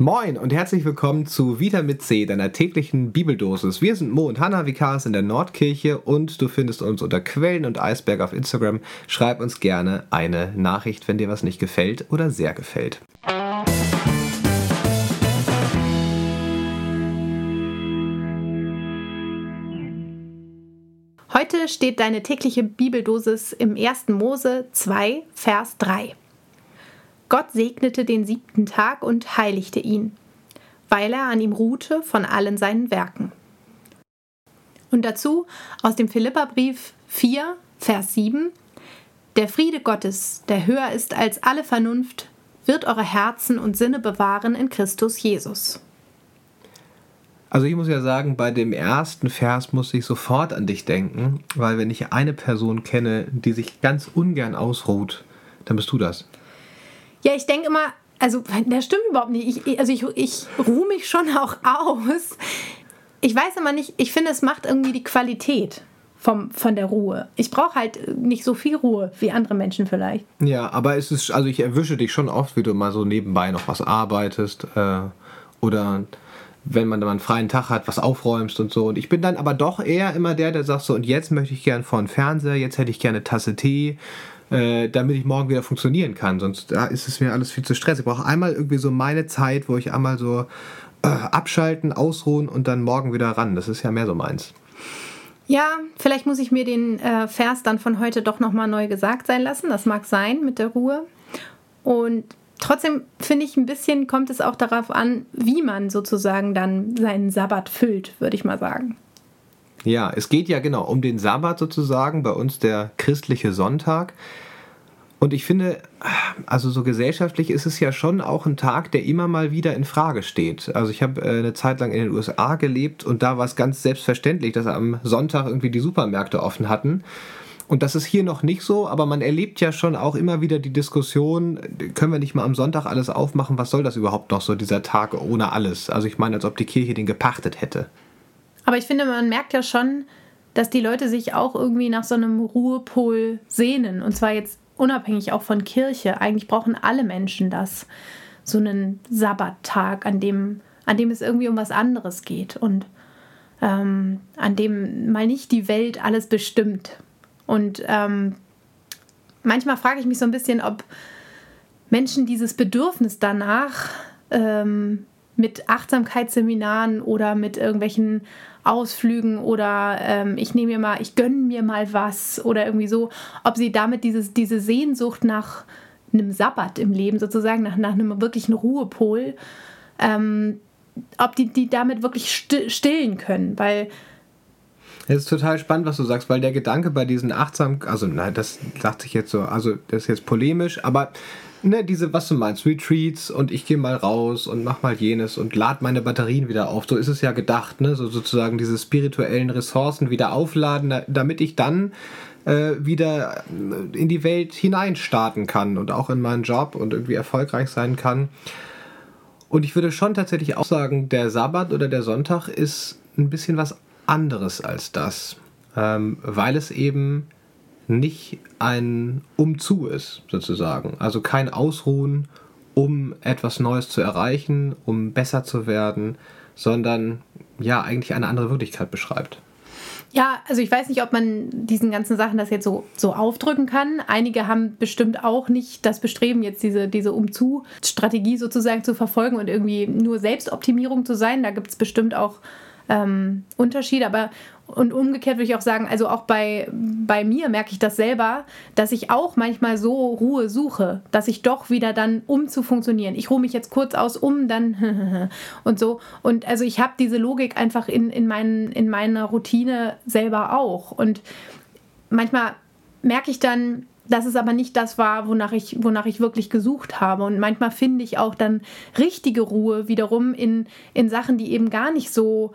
Moin und herzlich willkommen zu Vita mit C, deiner täglichen Bibeldosis. Wir sind Mo und Hanna Vikars in der Nordkirche und du findest uns unter Quellen und Eisberg auf Instagram. Schreib uns gerne eine Nachricht, wenn dir was nicht gefällt oder sehr gefällt. Heute steht deine tägliche Bibeldosis im 1. Mose 2, Vers 3. Gott segnete den siebten Tag und heiligte ihn, weil er an ihm ruhte von allen seinen Werken. Und dazu aus dem Philipperbrief 4, Vers 7, Der Friede Gottes, der höher ist als alle Vernunft, wird eure Herzen und Sinne bewahren in Christus Jesus. Also ich muss ja sagen, bei dem ersten Vers muss ich sofort an dich denken, weil wenn ich eine Person kenne, die sich ganz ungern ausruht, dann bist du das. Ja, ich denke immer, also das stimmt überhaupt nicht. Ich, also ich, ich ruhe mich schon auch aus. Ich weiß immer nicht, ich finde, es macht irgendwie die Qualität vom, von der Ruhe. Ich brauche halt nicht so viel Ruhe wie andere Menschen vielleicht. Ja, aber es ist, also ich erwische dich schon oft, wie du mal so nebenbei noch was arbeitest äh, oder wenn man dann einen freien Tag hat, was aufräumst und so. Und ich bin dann aber doch eher immer der, der sagt so, und jetzt möchte ich gern vor den Fernseher, jetzt hätte ich gerne eine Tasse Tee, äh, damit ich morgen wieder funktionieren kann. Sonst da ist es mir alles viel zu stressig. Ich brauche einmal irgendwie so meine Zeit, wo ich einmal so äh, abschalten, ausruhen und dann morgen wieder ran. Das ist ja mehr so meins. Ja, vielleicht muss ich mir den äh, Vers dann von heute doch nochmal neu gesagt sein lassen. Das mag sein mit der Ruhe. Und trotzdem finde ich ein bisschen kommt es auch darauf an, wie man sozusagen dann seinen Sabbat füllt, würde ich mal sagen. Ja, es geht ja genau um den Sabbat sozusagen, bei uns der christliche Sonntag. Und ich finde, also so gesellschaftlich ist es ja schon auch ein Tag, der immer mal wieder in Frage steht. Also ich habe äh, eine Zeit lang in den USA gelebt und da war es ganz selbstverständlich, dass am Sonntag irgendwie die Supermärkte offen hatten. Und das ist hier noch nicht so, aber man erlebt ja schon auch immer wieder die Diskussion, können wir nicht mal am Sonntag alles aufmachen? Was soll das überhaupt noch so, dieser Tag ohne alles? Also ich meine, als ob die Kirche den gepachtet hätte. Aber ich finde, man merkt ja schon, dass die Leute sich auch irgendwie nach so einem Ruhepol sehnen. Und zwar jetzt unabhängig auch von Kirche. Eigentlich brauchen alle Menschen das. So einen Sabbattag, an dem, an dem es irgendwie um was anderes geht und ähm, an dem mal nicht die Welt alles bestimmt. Und ähm, manchmal frage ich mich so ein bisschen, ob Menschen dieses Bedürfnis danach ähm, mit Achtsamkeitsseminaren oder mit irgendwelchen Ausflügen oder ähm, ich nehme mir mal, ich gönne mir mal was oder irgendwie so, ob sie damit dieses, diese Sehnsucht nach einem Sabbat im Leben sozusagen, nach, nach einem wirklichen Ruhepol, ähm, ob die, die damit wirklich stillen können, weil es ist total spannend, was du sagst, weil der Gedanke bei diesen achtsam, also nein, das sagt sich jetzt so, also das ist jetzt polemisch, aber ne, diese, was du meinst, Retreats und ich gehe mal raus und mach mal jenes und lad meine Batterien wieder auf. So ist es ja gedacht, ne? So sozusagen diese spirituellen Ressourcen wieder aufladen, damit ich dann äh, wieder in die Welt hineinstarten kann und auch in meinen Job und irgendwie erfolgreich sein kann. Und ich würde schon tatsächlich auch sagen, der Sabbat oder der Sonntag ist ein bisschen was anderes als das, ähm, weil es eben nicht ein Umzu ist, sozusagen. Also kein Ausruhen, um etwas Neues zu erreichen, um besser zu werden, sondern ja, eigentlich eine andere Wirklichkeit beschreibt. Ja, also ich weiß nicht, ob man diesen ganzen Sachen das jetzt so, so aufdrücken kann. Einige haben bestimmt auch nicht das Bestreben, jetzt diese, diese Umzu-Strategie sozusagen zu verfolgen und irgendwie nur Selbstoptimierung zu sein. Da gibt es bestimmt auch ähm, Unterschied. Aber und umgekehrt würde ich auch sagen, also auch bei, bei mir merke ich das selber, dass ich auch manchmal so Ruhe suche, dass ich doch wieder dann, um zu funktionieren, ich ruhe mich jetzt kurz aus, um dann und so. Und also ich habe diese Logik einfach in, in, mein, in meiner Routine selber auch. Und manchmal merke ich dann, dass es aber nicht das war, wonach ich, wonach ich wirklich gesucht habe. Und manchmal finde ich auch dann richtige Ruhe wiederum in, in Sachen, die eben gar nicht so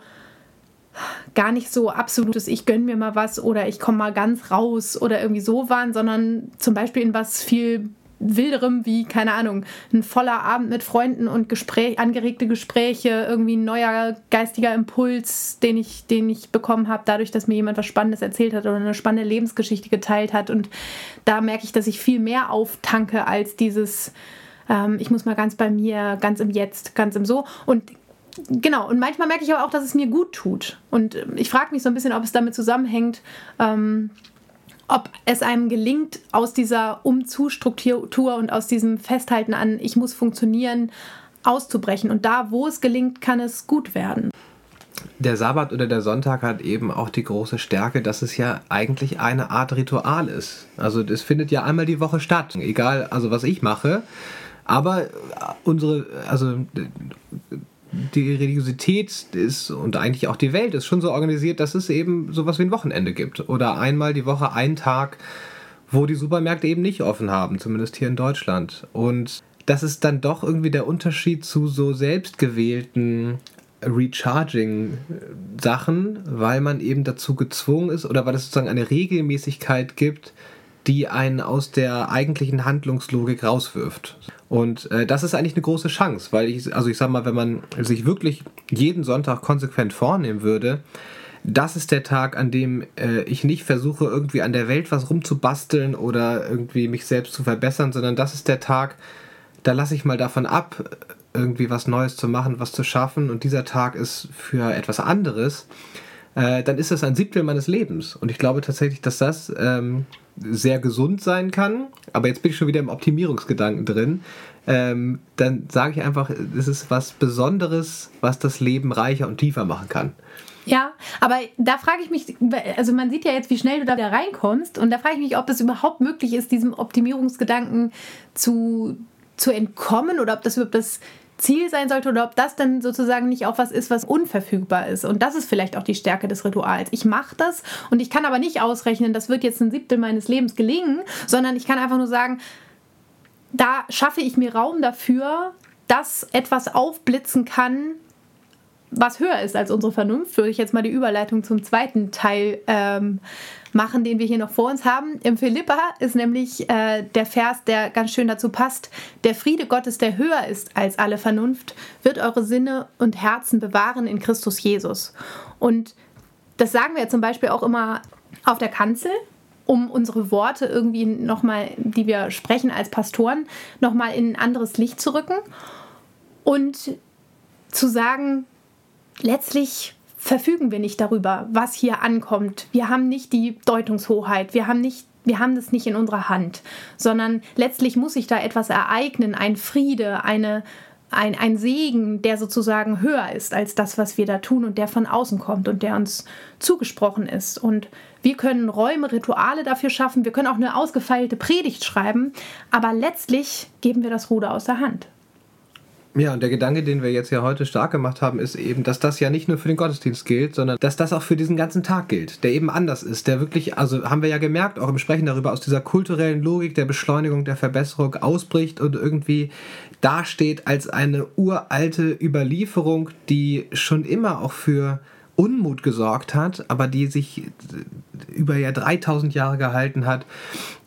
gar nicht so absolutes, ich gönne mir mal was oder ich komme mal ganz raus oder irgendwie so waren, sondern zum Beispiel in was viel wilderem wie, keine Ahnung, ein voller Abend mit Freunden und Gespräch, angeregte Gespräche, irgendwie ein neuer geistiger Impuls, den ich, den ich bekommen habe, dadurch, dass mir jemand was Spannendes erzählt hat oder eine spannende Lebensgeschichte geteilt hat. Und da merke ich, dass ich viel mehr auftanke als dieses ähm, ich muss mal ganz bei mir, ganz im Jetzt, ganz im So. Und genau, und manchmal merke ich aber auch, dass es mir gut tut. Und ich frage mich so ein bisschen, ob es damit zusammenhängt, ähm, ob es einem gelingt, aus dieser Umzustruktur und aus diesem Festhalten an, ich muss funktionieren, auszubrechen. Und da, wo es gelingt, kann es gut werden. Der Sabbat oder der Sonntag hat eben auch die große Stärke, dass es ja eigentlich eine Art Ritual ist. Also es findet ja einmal die Woche statt, egal also was ich mache. Aber unsere, also die Religiosität ist und eigentlich auch die Welt ist schon so organisiert, dass es eben sowas wie ein Wochenende gibt. Oder einmal die Woche einen Tag, wo die Supermärkte eben nicht offen haben, zumindest hier in Deutschland. Und das ist dann doch irgendwie der Unterschied zu so selbstgewählten Recharging-Sachen, weil man eben dazu gezwungen ist oder weil es sozusagen eine Regelmäßigkeit gibt, die einen aus der eigentlichen Handlungslogik rauswirft. Und äh, das ist eigentlich eine große Chance, weil ich, also ich sag mal, wenn man sich wirklich jeden Sonntag konsequent vornehmen würde, das ist der Tag, an dem äh, ich nicht versuche, irgendwie an der Welt was rumzubasteln oder irgendwie mich selbst zu verbessern, sondern das ist der Tag, da lasse ich mal davon ab, irgendwie was Neues zu machen, was zu schaffen und dieser Tag ist für etwas anderes, äh, dann ist das ein Siebtel meines Lebens. Und ich glaube tatsächlich, dass das ähm, sehr gesund sein kann. Aber jetzt bin ich schon wieder im Optimierungsgedanken drin. Ähm, dann sage ich einfach, es ist was Besonderes, was das Leben reicher und tiefer machen kann. Ja, aber da frage ich mich, also man sieht ja jetzt, wie schnell du da wieder reinkommst und da frage ich mich, ob es überhaupt möglich ist, diesem Optimierungsgedanken zu, zu entkommen oder ob das überhaupt das Ziel sein sollte oder ob das dann sozusagen nicht auch was ist, was unverfügbar ist. Und das ist vielleicht auch die Stärke des Rituals. Ich mache das und ich kann aber nicht ausrechnen, das wird jetzt ein Siebtel meines Lebens gelingen, sondern ich kann einfach nur sagen, da schaffe ich mir Raum dafür, dass etwas aufblitzen kann, was höher ist als unsere Vernunft, würde ich jetzt mal die Überleitung zum zweiten Teil ähm, machen, den wir hier noch vor uns haben. Im Philippa ist nämlich äh, der Vers, der ganz schön dazu passt. Der Friede Gottes, der höher ist als alle Vernunft, wird eure Sinne und Herzen bewahren in Christus Jesus. Und das sagen wir zum Beispiel auch immer auf der Kanzel, um unsere Worte irgendwie nochmal, die wir sprechen als Pastoren, nochmal in ein anderes Licht zu rücken und zu sagen, letztlich verfügen wir nicht darüber, was hier ankommt. Wir haben nicht die Deutungshoheit, wir haben nicht wir haben das nicht in unserer Hand, sondern letztlich muss sich da etwas ereignen, ein Friede, eine, ein, ein Segen, der sozusagen höher ist als das, was wir da tun und der von außen kommt und der uns zugesprochen ist. Und wir können Räume, Rituale dafür schaffen, wir können auch eine ausgefeilte Predigt schreiben, aber letztlich geben wir das Ruder aus der Hand. Ja, und der Gedanke, den wir jetzt ja heute stark gemacht haben, ist eben, dass das ja nicht nur für den Gottesdienst gilt, sondern dass das auch für diesen ganzen Tag gilt, der eben anders ist, der wirklich, also haben wir ja gemerkt, auch im Sprechen darüber, aus dieser kulturellen Logik der Beschleunigung, der Verbesserung ausbricht und irgendwie dasteht als eine uralte Überlieferung, die schon immer auch für Unmut gesorgt hat, aber die sich über ja 3000 Jahre gehalten hat.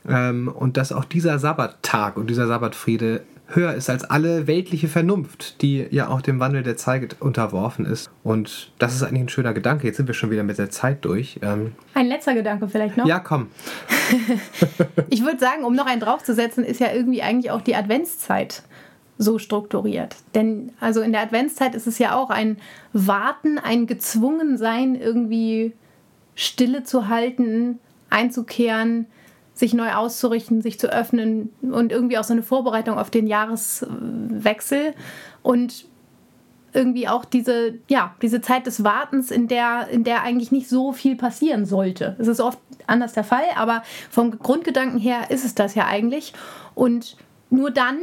Ähm, und dass auch dieser Sabbattag und dieser Sabbatfriede höher ist als alle weltliche Vernunft, die ja auch dem Wandel der Zeit unterworfen ist. Und das ist eigentlich ein schöner Gedanke. Jetzt sind wir schon wieder mit der Zeit durch. Ähm ein letzter Gedanke vielleicht noch? Ja, komm. ich würde sagen, um noch einen draufzusetzen, ist ja irgendwie eigentlich auch die Adventszeit so strukturiert. Denn also in der Adventszeit ist es ja auch ein Warten, ein Gezwungensein, irgendwie Stille zu halten, einzukehren, sich neu auszurichten, sich zu öffnen und irgendwie auch so eine Vorbereitung auf den Jahreswechsel und irgendwie auch diese, ja, diese Zeit des Wartens, in der, in der eigentlich nicht so viel passieren sollte. Es ist oft anders der Fall, aber vom Grundgedanken her ist es das ja eigentlich. Und nur dann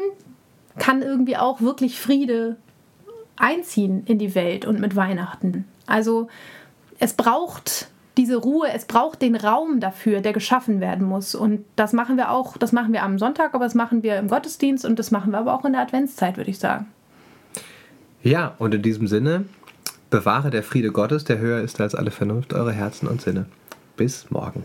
kann irgendwie auch wirklich Friede einziehen in die Welt und mit Weihnachten. Also es braucht diese Ruhe, es braucht den Raum dafür, der geschaffen werden muss. Und das machen wir auch, das machen wir am Sonntag, aber das machen wir im Gottesdienst und das machen wir aber auch in der Adventszeit, würde ich sagen. Ja, und in diesem Sinne, bewahre der Friede Gottes, der höher ist als alle Vernunft, eure Herzen und Sinne. Bis morgen.